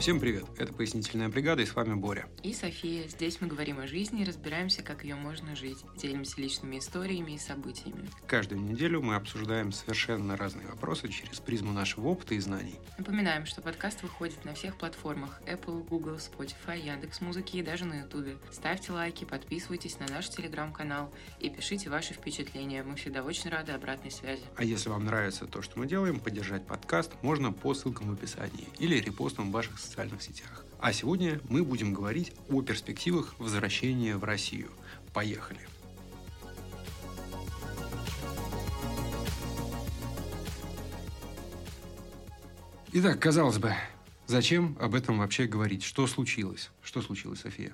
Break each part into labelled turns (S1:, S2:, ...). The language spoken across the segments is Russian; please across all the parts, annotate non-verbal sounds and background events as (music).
S1: Всем привет! Это «Пояснительная бригада» и с вами Боря.
S2: И София. Здесь мы говорим о жизни и разбираемся, как ее можно жить. Делимся личными историями и событиями.
S1: Каждую неделю мы обсуждаем совершенно разные вопросы через призму нашего опыта и знаний.
S2: Напоминаем, что подкаст выходит на всех платформах Apple, Google, Spotify, Яндекс Музыки и даже на YouTube. Ставьте лайки, подписывайтесь на наш телеграм-канал и пишите ваши впечатления. Мы всегда очень рады обратной связи.
S1: А если вам нравится то, что мы делаем, поддержать подкаст можно по ссылкам в описании или репостам ваших социальных сетях. А сегодня мы будем говорить о перспективах возвращения в Россию. Поехали! Итак, казалось бы, зачем об этом вообще говорить? Что случилось? Что случилось, София?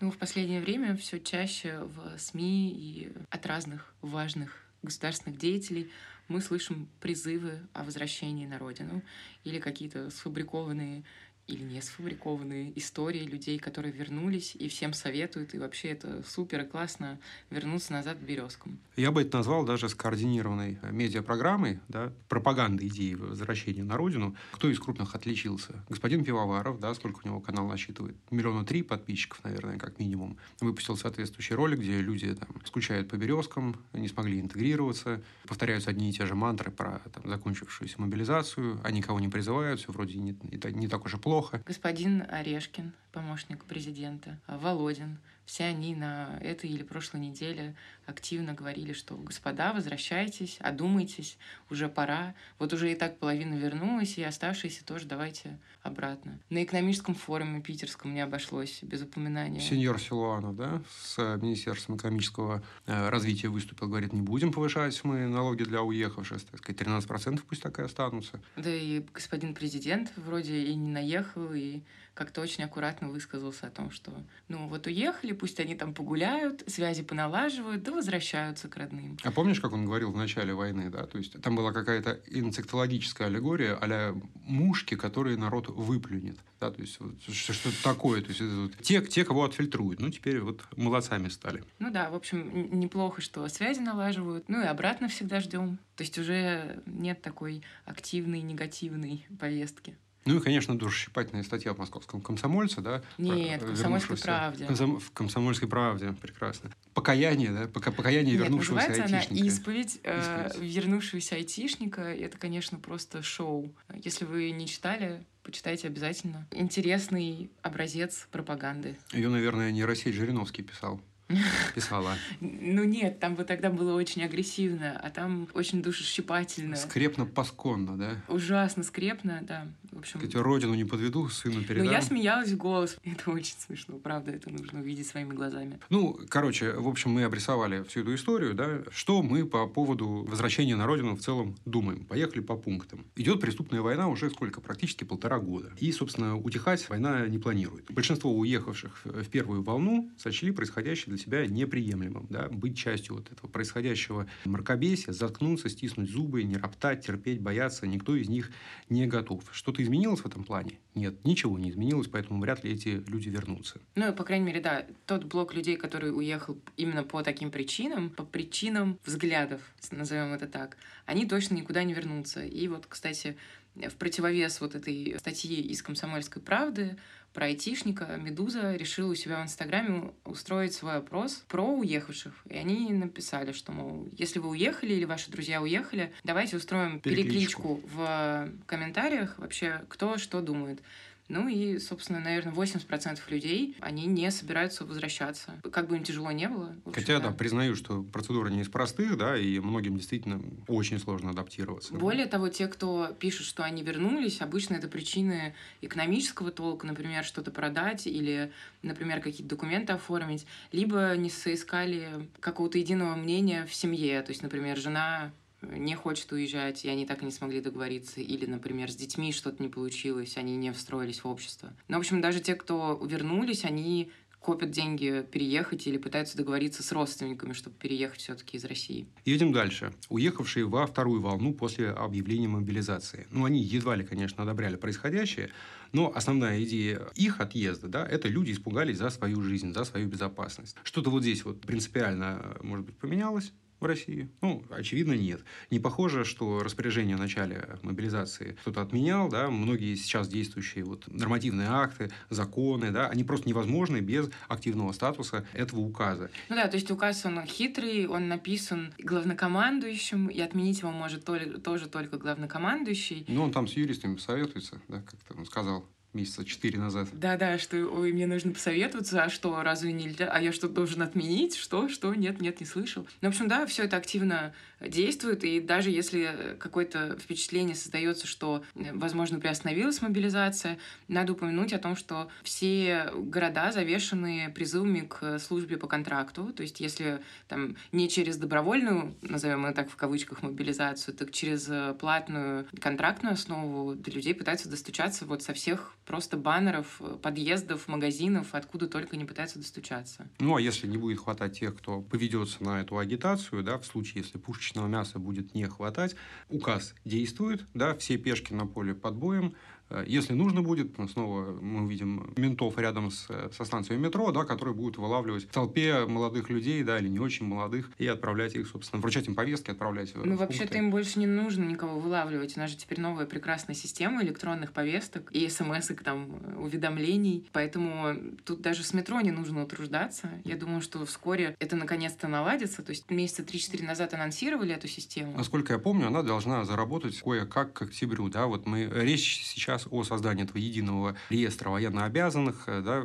S2: Ну, в последнее время все чаще в СМИ и от разных важных государственных деятелей мы слышим призывы о возвращении на родину или какие-то сфабрикованные или не сфабрикованные истории людей, которые вернулись и всем советуют, и вообще это супер и классно вернуться назад к березкам.
S1: Я бы это назвал даже скоординированной медиапрограммой, да, пропагандой идеи возвращения на родину. Кто из крупных отличился? Господин Пивоваров, да, сколько у него канал насчитывает? Миллиона три подписчиков, наверное, как минимум. Выпустил соответствующий ролик, где люди там скучают по березкам, не смогли интегрироваться, повторяются одни и те же мантры про там, закончившуюся мобилизацию, они никого не призывают, все вроде не, не так уж и плохо плохо.
S2: Господин Орешкин, помощник президента, Володин, все они на этой или прошлой неделе активно говорили, что господа, возвращайтесь, одумайтесь, уже пора. Вот уже и так половина вернулась, и оставшиеся тоже давайте обратно. На экономическом форуме питерском не обошлось без упоминания.
S1: Сеньор Силуанов, да, с Министерством экономического э, развития выступил, говорит, не будем повышать мы налоги для уехавших, так сказать, 13% пусть так и останутся.
S2: Да и господин президент вроде и не наехал, и как-то очень аккуратно высказался о том, что ну вот уехали, пусть они там погуляют, связи поналаживают, да возвращаются к родным.
S1: А помнишь, как он говорил в начале войны, да? То есть там была какая-то инсектологическая аллегория а мушки, которые народ выплюнет. Да, то есть вот, что-то такое. То есть это вот, те, те, кого отфильтруют. Ну, теперь вот молодцами стали.
S2: Ну да, в общем, неплохо, что связи налаживают. Ну и обратно всегда ждем. То есть уже нет такой активной негативной повестки.
S1: Ну и, конечно, душесчипательная статья в московском комсомольце, да?
S2: Нет, в комсомольской правде.
S1: В комсомольской правде, прекрасно. Покаяние, да? Пока покаяние
S2: Нет,
S1: вернувшегося
S2: называется айтишника. она «Исповедь, э, вернувшегося айтишника». Это, конечно, просто шоу. Если вы не читали, почитайте обязательно. Интересный образец пропаганды.
S1: Ее, наверное, не Россия Жириновский писал (laughs) писала.
S2: Ну нет, там бы тогда было очень агрессивно, а там очень душесчипательно.
S1: Скрепно-пасконно, да?
S2: Ужасно скрепно, да. В общем...
S1: Хотя родину не подведу, сыну передам.
S2: Ну я смеялась в голос. (laughs) Это очень смешно, правда, это нужно увидеть своими глазами.
S1: Ну, короче, в общем, мы обрисовали всю эту историю, да. Что мы по поводу возвращения на родину в целом думаем? Поехали по пунктам. Идет преступная война уже сколько? Практически полтора года. И, собственно, утихать война не планирует. Большинство уехавших в первую волну сочли происходящее для себя неприемлемым. Да? Быть частью вот этого происходящего мракобесия, заткнуться, стиснуть зубы, не роптать, терпеть, бояться. Никто из них не готов. Что-то изменилось в этом плане? Нет, ничего не изменилось, поэтому вряд ли эти люди вернутся.
S2: Ну, по крайней мере, да, тот блок людей, который уехал именно по таким причинам, по причинам взглядов, назовем это так, они точно никуда не вернутся. И вот, кстати, в противовес вот этой статьи из «Комсомольской правды» про айтишника, Медуза решила у себя в Инстаграме устроить свой опрос про уехавших. И они написали, что, мол, если вы уехали или ваши друзья уехали, давайте устроим перекличку, перекличку в комментариях вообще, кто что думает. Ну и, собственно, наверное, 80% людей, они не собираются возвращаться. Как бы им тяжело не было.
S1: Общем, Хотя, да. да, признаю, что процедура не из простых, да, и многим действительно очень сложно адаптироваться.
S2: Более того, те, кто пишет, что они вернулись, обычно это причины экономического толка, например, что-то продать или, например, какие-то документы оформить, либо не соискали какого-то единого мнения в семье. То есть, например, жена не хочет уезжать, и они так и не смогли договориться, или, например, с детьми что-то не получилось, они не встроились в общество. Но, в общем, даже те, кто вернулись, они копят деньги переехать или пытаются договориться с родственниками, чтобы переехать все-таки из России.
S1: Едем дальше. Уехавшие во вторую волну после объявления мобилизации. Ну, они едва ли, конечно, одобряли происходящее, но основная идея их отъезда, да, это люди испугались за свою жизнь, за свою безопасность. Что-то вот здесь вот принципиально, может быть, поменялось, в России? Ну, очевидно, нет. Не похоже, что распоряжение о начале мобилизации кто-то отменял, да, многие сейчас действующие вот нормативные акты, законы, да, они просто невозможны без активного статуса этого указа.
S2: Ну да, то есть указ, он хитрый, он написан главнокомандующим, и отменить его может тоже только главнокомандующий.
S1: Ну, он там с юристами советуется, да, как-то он сказал месяца четыре назад.
S2: Да-да, что ой, мне нужно посоветоваться, а что, разве нельзя? А я что, должен отменить? Что? Что? Нет, нет, не слышал. Ну, в общем, да, все это активно действует, и даже если какое-то впечатление создается, что, возможно, приостановилась мобилизация, надо упомянуть о том, что все города завешены призывами к службе по контракту, то есть если там не через добровольную, назовем это так в кавычках, мобилизацию, так через платную контрактную основу до людей пытаются достучаться вот со всех просто баннеров, подъездов, магазинов, откуда только не пытаются достучаться.
S1: Ну, а если не будет хватать тех, кто поведется на эту агитацию, да, в случае, если пушечного мяса будет не хватать, указ действует, да, все пешки на поле под боем, Э, если нужно будет, снова мы увидим ментов рядом с, со станцией метро, да, которые будут вылавливать в толпе молодых людей, да, или не очень молодых, и отправлять их, собственно, вручать им повестки, отправлять
S2: Ну, вообще-то им больше не нужно никого вылавливать. У нас же теперь новая прекрасная система электронных повесток и смс там, уведомлений. Поэтому тут даже с метро не нужно утруждаться. Я думаю, что вскоре это наконец-то наладится. То есть месяца 3-4 назад анонсировали эту систему.
S1: Насколько я помню, она должна заработать кое-как к октябрю. Да? Вот мы, речь сейчас сейчас о создании этого единого реестра военнообязанных, э, да,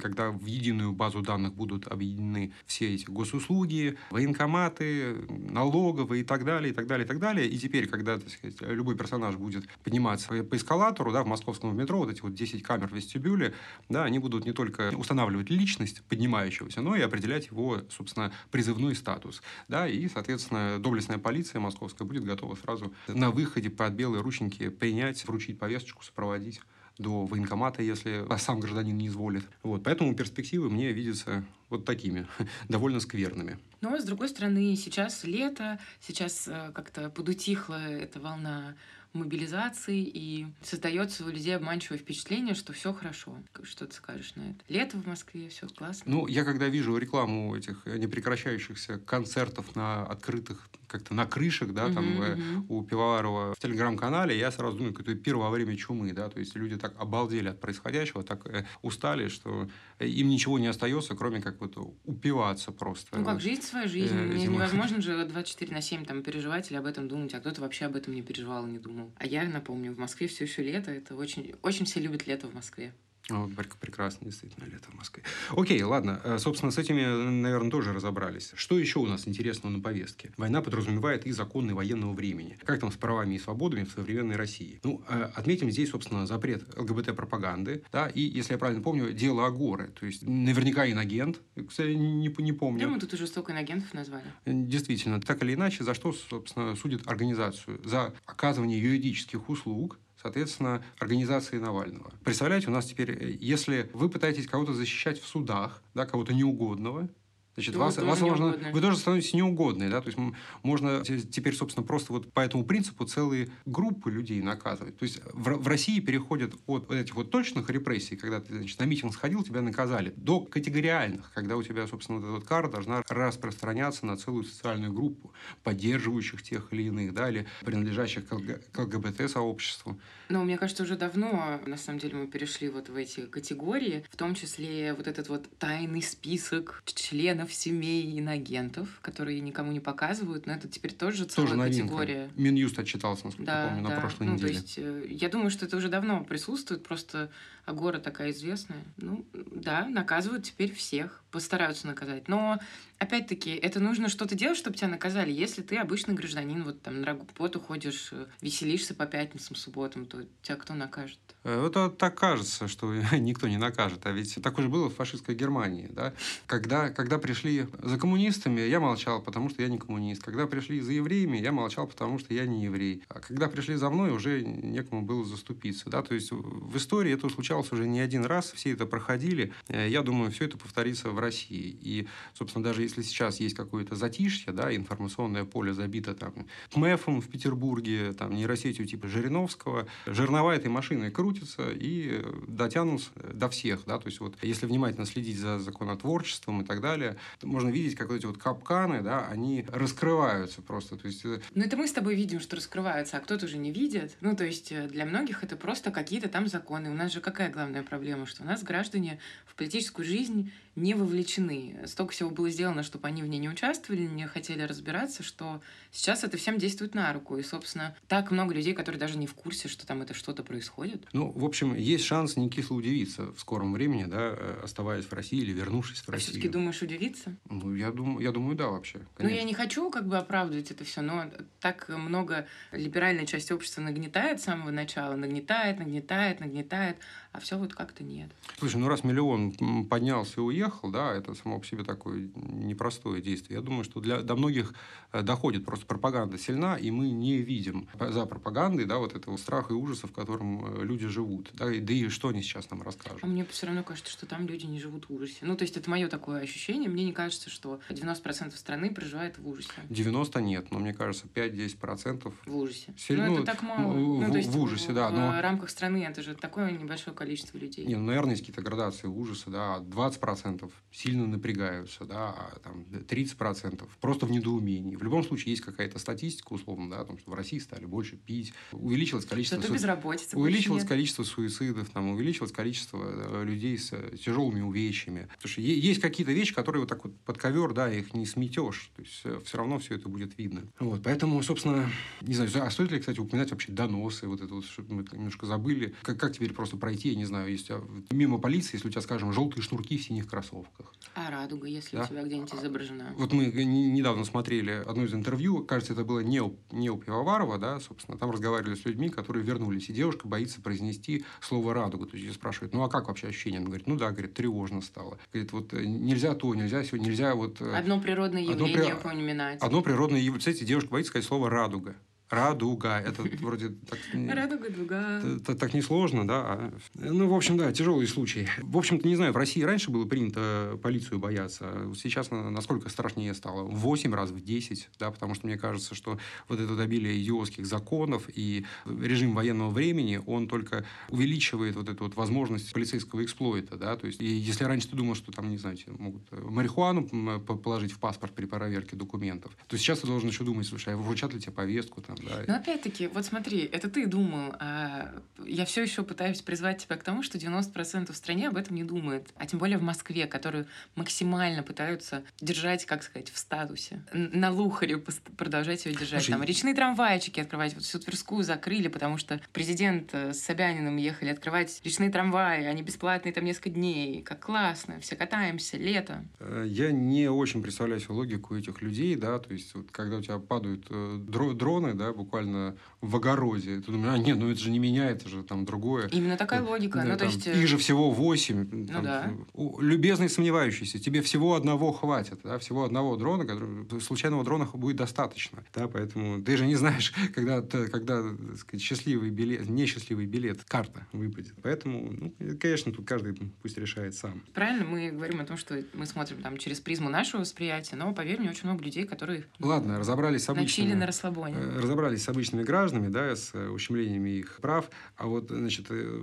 S1: когда в единую базу данных будут объединены все эти госуслуги, военкоматы, налоговые и так далее, и так далее, и так далее. И теперь, когда так сказать, любой персонаж будет подниматься по эскалатору, да, в московском метро, вот эти вот 10 камер в вестибюле, да, они будут не только устанавливать личность поднимающегося, но и определять его, собственно, призывной статус. Да, и, соответственно, доблестная полиция московская будет готова сразу на выходе под белые рученьки принять, вручить повесточку сопроводить до военкомата, если (laughs) сам гражданин не изволит. Вот, поэтому перспективы мне видятся вот такими, (laughs) довольно скверными.
S2: Но, с другой стороны, сейчас лето, сейчас э, как-то подутихла эта волна мобилизации, и создается у людей обманчивое впечатление, что все хорошо. Что ты скажешь на это? Лето в Москве, все классно.
S1: Ну, я когда вижу рекламу этих непрекращающихся концертов на открытых как-то на крышах, да, там uh-huh, uh-huh. у Пивоварова в телеграм-канале, я сразу думаю, это первое время чумы, да, то есть люди так обалдели от происходящего, так э, устали, что им ничего не остается, кроме как вот упиваться просто.
S2: Ну как, жить свою жизнь. Э, невозможно же 24 на 7 там переживать или об этом думать, а кто-то вообще об этом не переживал и не думал. А я напомню, в Москве все еще лето, это очень, очень все любят лето в Москве.
S1: О, прекрасно, действительно, лето в Москве. Окей, ладно. Э, собственно, с этими, наверное, тоже разобрались. Что еще у нас интересного на повестке? Война подразумевает и законы военного времени. Как там с правами и свободами в современной России? Ну, э, отметим здесь, собственно, запрет ЛГБТ-пропаганды, да, и, если я правильно помню, дело Агоры. То есть, наверняка инагент, кстати, не, не помню.
S2: Да, мы тут уже столько инагентов назвали.
S1: Э, действительно, так или иначе, за что, собственно, судят организацию? За оказывание юридических услуг соответственно, организации Навального. Представляете, у нас теперь, э, если вы пытаетесь кого-то защищать в судах, да, кого-то неугодного, Значит, ну, вас, вас можно, вы тоже становитесь неугодной, да, то есть можно теперь, собственно, просто вот по этому принципу целые группы людей наказывать. То есть в, в России переходят от этих вот точных репрессий, когда ты, значит, на митинг сходил, тебя наказали, до категориальных, когда у тебя, собственно, вот эта вот кара должна распространяться на целую социальную группу, поддерживающих тех или иных, да, или принадлежащих к, к ЛГБТ-сообществу.
S2: Ну, мне кажется, уже давно, на самом деле, мы перешли вот в эти категории, в том числе вот этот вот тайный список членов семей инагентов, которые никому не показывают, но это теперь тоже целая тоже категория.
S1: Минюст отчитался, насколько да, я помню, да. на прошлой
S2: ну,
S1: неделе.
S2: То есть, э, я думаю, что это уже давно присутствует, просто Агора такая известная. Ну, да, наказывают теперь всех, постараются наказать. Но опять-таки, это нужно что-то делать, чтобы тебя наказали. Если ты обычный гражданин, вот там на работу ходишь, э, веселишься по пятницам, субботам, то тебя кто накажет?
S1: Это так кажется, (laughs) что (laughs) никто не накажет. А ведь так уже было в фашистской Германии. Да? Когда, когда пришли за коммунистами, я молчал, потому что я не коммунист. Когда пришли за евреями, я молчал, потому что я не еврей. А когда пришли за мной, уже некому было заступиться. Да? То есть в истории это случалось уже не один раз, все это проходили. Э, я думаю, все это повторится в России. И, собственно, даже если сейчас есть какое-то затишье, да, информационное поле забито там МЭФом в Петербурге, там нейросетью типа Жириновского, жернова этой машины крутятся и дотянутся до всех, да, то есть вот если внимательно следить за законотворчеством и так далее, то можно видеть, как вот эти вот капканы, да, они раскрываются просто, то есть... Э,
S2: ну это мы с тобой видим, что раскрываются, а кто-то уже не видит. Ну то есть э, для многих это просто какие-то там законы. У нас же какая главная проблема, что у нас граждане в политическую жизнь не вовлечены. Столько всего было сделано, чтобы они в ней не участвовали, не хотели разбираться, что сейчас это всем действует на руку. И, собственно, так много людей, которые даже не в курсе, что там это что-то происходит.
S1: Ну, в общем, есть шанс не кисло удивиться в скором времени, да, э, оставаясь в России или вернувшись в
S2: а
S1: Россию.
S2: все-таки думаешь удивиться?
S1: Ну, я думаю, я думаю, да, вообще.
S2: Конечно. Ну, я не хочу как бы оправдывать это все, но так много либеральная часть общества нагнетает с самого начала, нагнетает, нагнетает, нагнетает, а все вот как-то нет.
S1: Слушай, ну раз миллион поднялся и уехал, да, это само по себе такое непростое действие. Я думаю, что для, до многих э, доходит просто пропаганда сильна, и мы не видим за пропагандой, да, вот этого страха и ужаса, в котором э, люди живут. Да, и, да и что они сейчас нам расскажут.
S2: А мне все равно кажется, что там люди не живут в ужасе. Ну, то есть это мое такое ощущение. Мне не кажется, что 90% страны проживает в ужасе.
S1: 90 нет, но мне кажется, 5-10%
S2: в ужасе.
S1: Сильно,
S2: ну, это так мало.
S1: В,
S2: ну, то
S1: есть в ужасе,
S2: в,
S1: да. Но...
S2: В рамках страны это же такое небольшое количество количество людей.
S1: Не, ну, наверное, есть какие-то градации ужаса, да, 20% сильно напрягаются, да, а там 30% просто в недоумении. В любом случае есть какая-то статистика, условно, да, о том, что в России стали больше пить, увеличилось количество...
S2: Зато безработица
S1: Увеличилось количество суицидов, там, увеличилось количество э, людей с тяжелыми увечьями. Потому что есть какие-то вещи, которые вот так вот под ковер, да, их не сметешь. То есть э, все равно все это будет видно. Вот, поэтому, собственно, не знаю, а стоит ли, кстати, упоминать вообще доносы, вот это вот, что мы немножко забыли. Как, как теперь просто пройти, не знаю, есть мимо полиции, если у тебя, скажем, желтые шнурки в синих кроссовках.
S2: А радуга, если да? у тебя где-нибудь изображена?
S1: Вот мы недавно смотрели одно из интервью, кажется, это было не у, не у Пивоварова, да, собственно, там разговаривали с людьми, которые вернулись, и девушка боится произнести слово радуга. То есть ее спрашивают, ну а как вообще ощущение? Она говорит, ну да, говорит, тревожно стало. Говорит, вот э, нельзя то, нельзя все, нельзя вот...
S2: Э, одно природное явление одно, поминать.
S1: Одно природное явление. Кстати, девушка боится сказать слово радуга. Радуга. Это вроде так...
S2: Радуга, дуга.
S1: Это так несложно, да. А, ну, в общем, да, тяжелый случай. В общем-то, не знаю, в России раньше было принято полицию бояться. Сейчас насколько страшнее стало? В 8 раз, в 10, да, потому что мне кажется, что вот это обилие идиотских законов и режим военного времени, он только увеличивает вот эту вот возможность полицейского эксплойта, да, то есть, и если раньше ты думал, что там, не знаю, могут марихуану положить в паспорт при проверке документов, то сейчас ты должен еще думать, слушай, а вручат ли тебе повестку, там, да.
S2: Но опять-таки, вот смотри, это ты думал, а я все еще пытаюсь призвать тебя к тому, что 90% в стране об этом не думает. А тем более в Москве, которую максимально пытаются держать, как сказать, в статусе. На лухаре продолжать ее держать. Слушай, Там речные трамвайчики открывать. Вот всю Тверскую закрыли, потому что президент э, с Собяниным ехали открывать речные трамваи. Они бесплатные там несколько дней. Как классно. Все катаемся. Лето.
S1: Э, я не очень представляю себе логику этих людей, да, то есть вот когда у тебя падают э, дроны, да, да, буквально в огороде. Ты думаешь, а нет, ну это же не меня, это же там другое.
S2: Именно такая логика.
S1: Да,
S2: ну,
S1: то
S2: там, есть...
S1: Их же всего восемь.
S2: Ну, там, да.
S1: Любезный сомневающийся, тебе всего одного хватит, да, всего одного дрона, который, случайного дрона будет достаточно. Да, поэтому ты же не знаешь, (laughs) когда, когда так сказать, счастливый билет, несчастливый билет, карта выпадет. Поэтому, ну, конечно, тут каждый пусть решает сам.
S2: Правильно, мы говорим о том, что мы смотрим там через призму нашего восприятия, но, поверь мне, очень много людей, которые...
S1: Ладно, разобрались с обычными...
S2: Начали на расслабоне.
S1: Э, разобрались с обычными гражданами, да, с э, ущемлениями их прав, а вот, значит, э,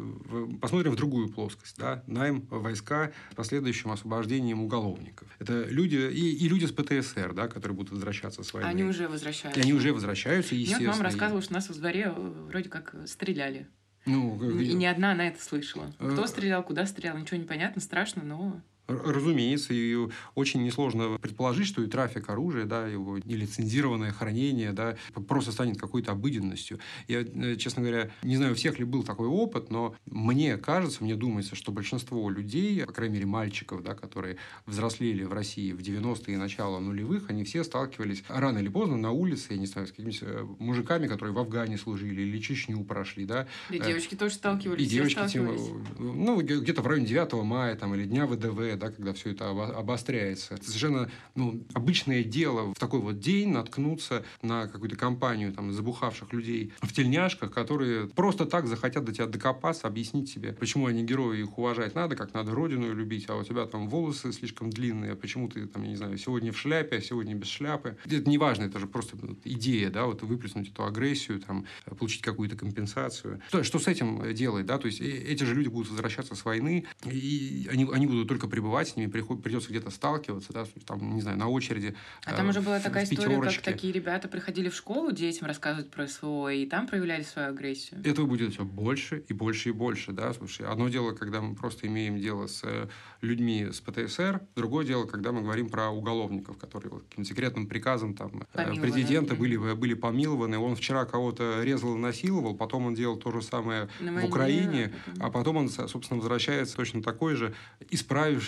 S1: посмотрим в другую плоскость, да, найм войска с последующим освобождением уголовников. Это люди, и, и люди с ПТСР, да, которые будут возвращаться с войны.
S2: Они уже возвращаются.
S1: И они уже возвращаются, естественно.
S2: Мне вот мама рассказывала, что нас во дворе э, вроде как стреляли.
S1: Ну,
S2: и ни одна она это слышала. Кто стрелял, куда стрелял, ничего не понятно, страшно, но
S1: Разумеется, и очень несложно предположить, что и трафик оружия, да, его нелицензированное хранение, да, просто станет какой-то обыденностью. Я, э, честно говоря, не знаю, у всех ли был такой опыт, но мне кажется, мне думается, что большинство людей, по крайней мере, мальчиков, да, которые взрослели в России в 90-е и начало нулевых, они все сталкивались рано или поздно на улице, я не знаю, с какими-то э, мужиками, которые в Афгане служили или Чечню прошли, да.
S2: И девочки тоже сталкивались.
S1: И девочки, тем, ну, где-то в районе 9 мая там, или Дня ВДВ, история, да, когда все это обостряется. Это совершенно ну, обычное дело в такой вот день наткнуться на какую-то компанию там, забухавших людей в тельняшках, которые просто так захотят до тебя докопаться, объяснить себе, почему они герои, их уважать надо, как надо родину любить, а у тебя там волосы слишком длинные, почему ты там, я не знаю, сегодня в шляпе, а сегодня без шляпы. Это не важно, это же просто идея, да, вот выплеснуть эту агрессию, там, получить какую-то компенсацию. Что, что с этим делать, да, то есть э, эти же люди будут возвращаться с войны, и они, они будут только пребывать с ними, придется где-то сталкиваться, да, там, не знаю, на очереди.
S2: А там уже была такая история, как такие ребята приходили в школу детям рассказывать про СВО, и там проявляли свою агрессию.
S1: Этого будет все больше и больше и больше, да, слушай, одно дело, когда мы просто имеем дело с э, людьми с ПТСР, другое дело, когда мы говорим про уголовников, которые каким-то секретным приказом там э, Помилованы. президента были, были помилованы, он вчера кого-то резал и насиловал, потом он делал то же самое На в Украине, а потом он, собственно, возвращается точно такой же,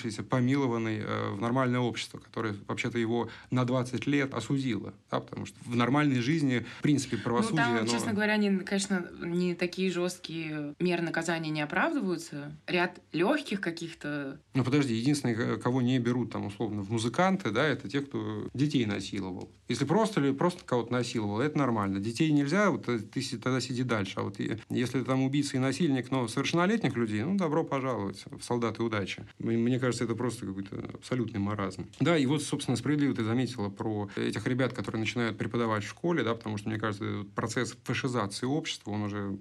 S1: исправившийся, помилованный э, в нормальное общество, которое вообще-то его на 20 лет осудило, да, потому что в нормальной жизни, в принципе, правосудие... Ну,
S2: там, оно... честно говоря, они, конечно, не такие жесткие меры наказания не оправдываются. Ряд легких каких-то...
S1: Ну, подожди, единственное, кого не берут, там, условно, в музыканты, да, это те, кто детей насиловал. Если просто или просто кого-то насиловал, это нормально. Детей нельзя, вот э, ты тогда сиди дальше. А вот если там убийца и насильник, но совершеннолетних людей, ну, добро пожаловать в солдаты удачи. Мне кажется, это просто какой-то абсолютный маразм. Да, и вот, собственно, справедливо ты заметила про этих ребят, которые начинают преподавать в школе, да, потому что, мне кажется, процесс фашизации общества, он уже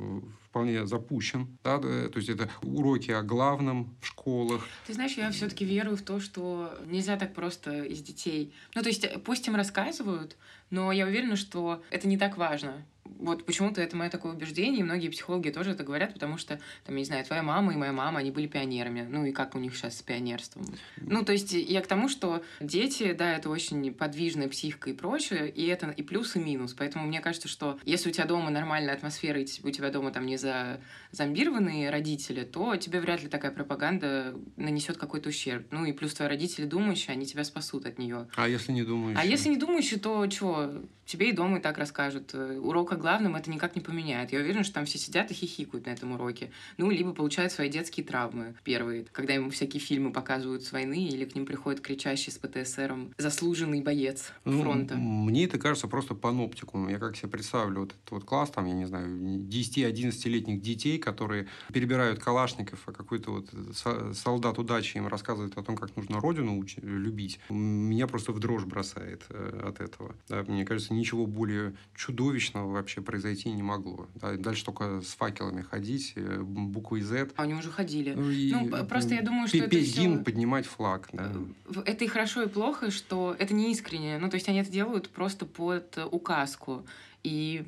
S1: вполне запущен. Да, то есть это уроки о главном в школах.
S2: Ты знаешь, я все-таки верую в то, что нельзя так просто из детей. Ну, то есть пусть им рассказывают, но я уверена, что это не так важно вот почему-то это мое такое убеждение, и многие психологи тоже это говорят, потому что, там, я не знаю, твоя мама и моя мама, они были пионерами. Ну и как у них сейчас с пионерством? Ну, то есть я к тому, что дети, да, это очень подвижная психика и прочее, и это и плюс, и минус. Поэтому мне кажется, что если у тебя дома нормальная атмосфера, и у тебя дома там не за зомбированные родители, то тебе вряд ли такая пропаганда нанесет какой-то ущерб. Ну и плюс твои родители думающие, они тебя спасут от нее.
S1: А если не думающие?
S2: А если не думающие, то что? Тебе и дома и так расскажут. Урок о главном это никак не поменяет. Я уверена, что там все сидят и хихикают на этом уроке. Ну, либо получают свои детские травмы первые, когда им всякие фильмы показывают с войны, или к ним приходит кричащий с ПТСРом заслуженный боец ну, фронта.
S1: Мне это кажется просто паноптикум. Я как себе представлю вот этот вот класс, там, я не знаю, 10-11-летних детей, которые перебирают калашников, а какой-то вот солдат удачи им рассказывает о том, как нужно родину уч- любить. Меня просто в дрожь бросает э, от этого. Да, мне кажется, ничего более чудовищного вообще произойти не могло. Да, дальше только с факелами ходить, э, буквой Z.
S2: А они уже ходили. Ну, и, ну просто я думаю, что
S1: это все... поднимать флаг. Да.
S2: Это и хорошо, и плохо, что это не искренне. Ну, то есть они это делают просто под указку. И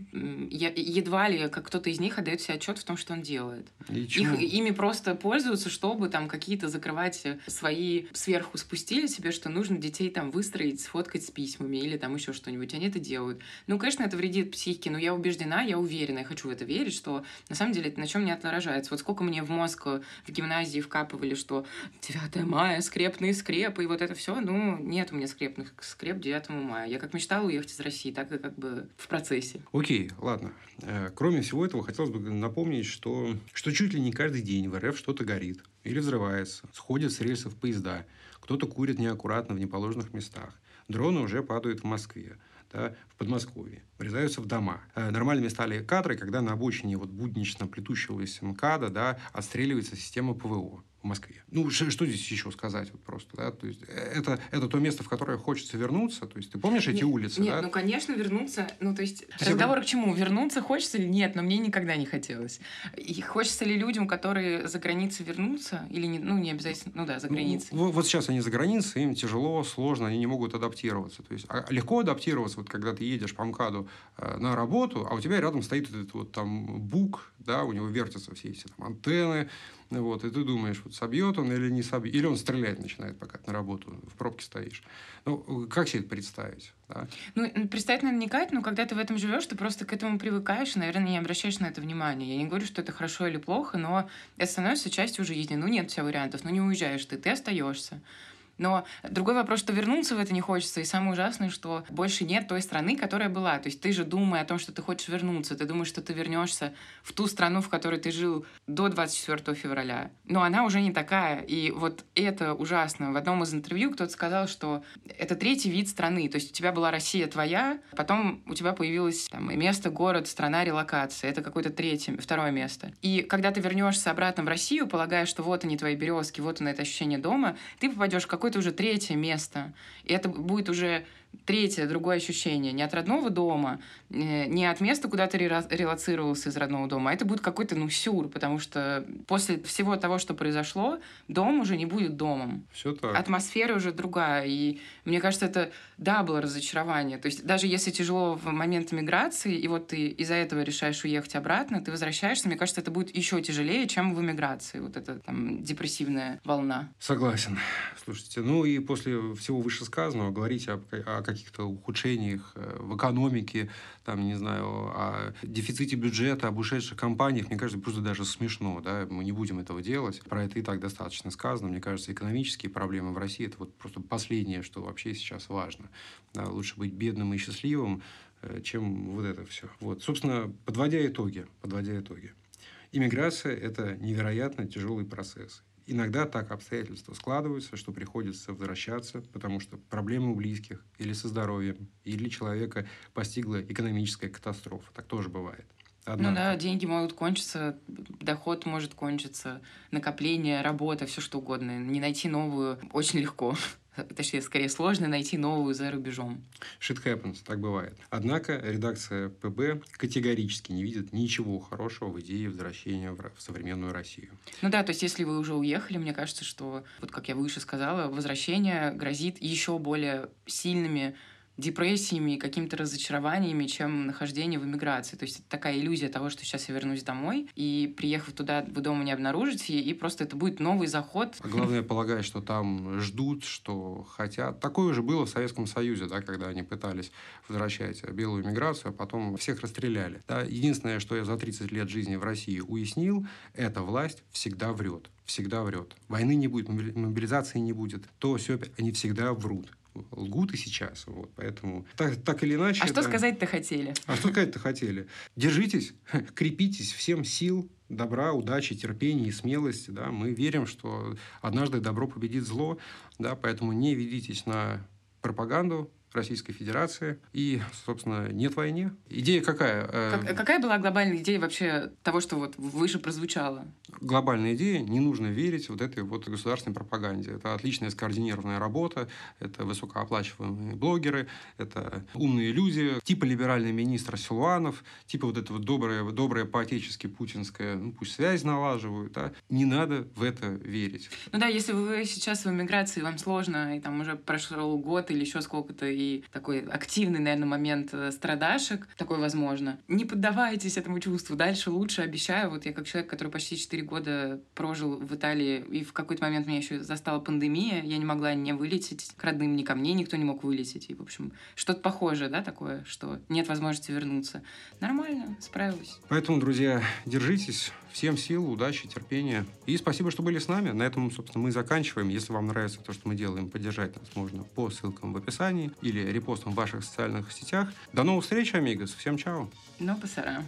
S2: я, едва ли как кто-то из них отдает себе отчет в том, что он делает. Их, ими просто пользуются, чтобы там какие-то закрывать свои сверху спустили себе, что нужно детей там выстроить, сфоткать с письмами или там еще что-нибудь. Они это делают. Ну, конечно, это вредит психике, но я убеждена, я уверена, я хочу в это верить, что на самом деле это на чем не отражается. Вот сколько мне в мозг в гимназии вкапывали, что 9 мая, скрепные скрепы, и вот это все. Ну, нет у меня скрепных скреп 9 мая. Я как мечтала уехать из России, так и как бы в процессе профессии.
S1: Окей, ладно. Э, кроме всего этого, хотелось бы напомнить, что, что чуть ли не каждый день в РФ что-то горит или взрывается, сходят с рельсов поезда, кто-то курит неаккуратно в неположенных местах. Дроны уже падают в Москве да, в Подмосковье, врезаются в дома. Э, нормальными стали кадры, когда на обочине вот буднично плетущегося МКАДа да, отстреливается система ПВО. Москве. Ну, что, здесь еще сказать вот просто, да? То есть э, это, это то место, в которое хочется вернуться. То есть ты помнишь эти
S2: нет,
S1: улицы,
S2: нет,
S1: да?
S2: ну, конечно, вернуться. Ну, то есть то разговор к чему? Вернуться хочется или нет? Но мне никогда не хотелось. И хочется ли людям, которые за границей вернутся? Или, не, ну, не обязательно, ну да, за ну, границей.
S1: Ну, вот сейчас они за границей, им тяжело, сложно, они не могут адаптироваться. То есть а легко адаптироваться, вот когда ты едешь по МКАДу э, на работу, а у тебя рядом стоит этот вот там бук, да, у него вертятся все эти там антенны, вот, и ты думаешь, вот собьет он или не собьет. Или он стрелять начинает, пока ты на работу в пробке стоишь. Ну, как себе это представить? Да?
S2: Ну, представить надо не но когда ты в этом живешь, ты просто к этому привыкаешь и, наверное, не обращаешь на это внимания. Я не говорю, что это хорошо или плохо, но это становится частью жизни. Ну, нет у тебя вариантов, ну, не уезжаешь ты, ты остаешься. Но другой вопрос, что вернуться в это не хочется. И самое ужасное, что больше нет той страны, которая была. То есть ты же думая о том, что ты хочешь вернуться, ты думаешь, что ты вернешься в ту страну, в которой ты жил до 24 февраля. Но она уже не такая. И вот это ужасно. В одном из интервью кто-то сказал, что это третий вид страны. То есть у тебя была Россия твоя, потом у тебя появилось там, место, город, страна релокации. Это какое-то третье, второе место. И когда ты вернешься обратно в Россию, полагая, что вот они твои березки, вот оно это ощущение дома, ты попадешь в какое-то уже третье место. И это будет уже третье, другое ощущение. Не от родного дома, э, не от места, куда ты релацировался из родного дома, а это будет какой-то, ну, сюр, потому что после всего того, что произошло, дом уже не будет домом.
S1: Все так.
S2: Атмосфера уже другая. И мне кажется, это да, было разочарование. То есть даже если тяжело в момент миграции, и вот ты из-за этого решаешь уехать обратно, ты возвращаешься, мне кажется, это будет еще тяжелее, чем в эмиграции. Вот эта там депрессивная волна.
S1: Согласен. Слушайте, ну и после всего вышесказанного говорить о, о каких-то ухудшениях э, в экономике, там, не знаю, о дефиците бюджета, об ушедших компаниях, мне кажется, просто даже смешно, да, мы не будем этого делать. Про это и так достаточно сказано. Мне кажется, экономические проблемы в России – это вот просто последнее, что вообще сейчас важно. Да, лучше быть бедным и счастливым, э, чем вот это все. Вот, собственно, подводя итоги, подводя итоги. Иммиграция – это невероятно тяжелый процесс. Иногда так обстоятельства складываются, что приходится возвращаться, потому что проблемы у близких или со здоровьем, или человека постигла экономическая катастрофа. Так тоже бывает.
S2: Однако. Ну да, деньги могут кончиться, доход может кончиться, накопление, работа, все что угодно. Не найти новую очень легко. (laughs) точнее, скорее сложно найти новую за рубежом.
S1: Shit happens, так бывает. Однако редакция ПБ категорически не видит ничего хорошего в идее возвращения в, в современную Россию.
S2: Ну да, то есть если вы уже уехали, мне кажется, что, вот как я выше сказала, возвращение грозит еще более сильными депрессиями какими-то разочарованиями, чем нахождение в эмиграции. То есть это такая иллюзия того, что сейчас я вернусь домой, и приехав туда, вы дома не обнаружите, и просто это будет новый заход.
S1: А главное, полагать, что там ждут, что хотят. Такое уже было в Советском Союзе, да, когда они пытались возвращать белую миграцию, а потом всех расстреляли. Да. Единственное, что я за 30 лет жизни в России уяснил, это власть всегда врет всегда врет. Войны не будет, мобилизации не будет. То все, они всегда врут лгут и сейчас. Вот, поэтому так, так или иначе...
S2: А что сказать-то хотели?
S1: А что сказать-то хотели? Держитесь, (laughs) крепитесь, всем сил, добра, удачи, терпения и смелости. Да? Мы верим, что однажды добро победит зло, да? поэтому не ведитесь на пропаганду, Российской Федерации. И, собственно, нет войне. Идея какая?
S2: Как, э, какая была глобальная идея вообще того, что вот выше прозвучало?
S1: Глобальная идея, не нужно верить вот этой вот государственной пропаганде. Это отличная скоординированная работа, это высокооплачиваемые блогеры, это умные люди, типа либеральный министр Силуанов, типа вот это вот доброе, доброе по-отечески путинское, ну пусть связь налаживают, да. Не надо в это верить.
S2: Ну да, если вы сейчас в эмиграции, вам сложно, и там уже прошел год или еще сколько-то, и такой активный, наверное, момент э, страдашек, такой возможно. Не поддавайтесь этому чувству. Дальше лучше, обещаю. Вот я как человек, который почти 4 года прожил в Италии, и в какой-то момент меня еще застала пандемия, я не могла не вылететь к родным, ни ко мне никто не мог вылететь. И, в общем, что-то похожее, да, такое, что нет возможности вернуться. Нормально, справилась.
S1: Поэтому, друзья, держитесь, Всем сил, удачи, терпения. И спасибо, что были с нами. На этом, собственно, мы заканчиваем. Если вам нравится то, что мы делаем, поддержать нас можно по ссылкам в описании или репостом в ваших социальных сетях. До новых встреч, амигос. Всем чао.
S2: Ну, пасара.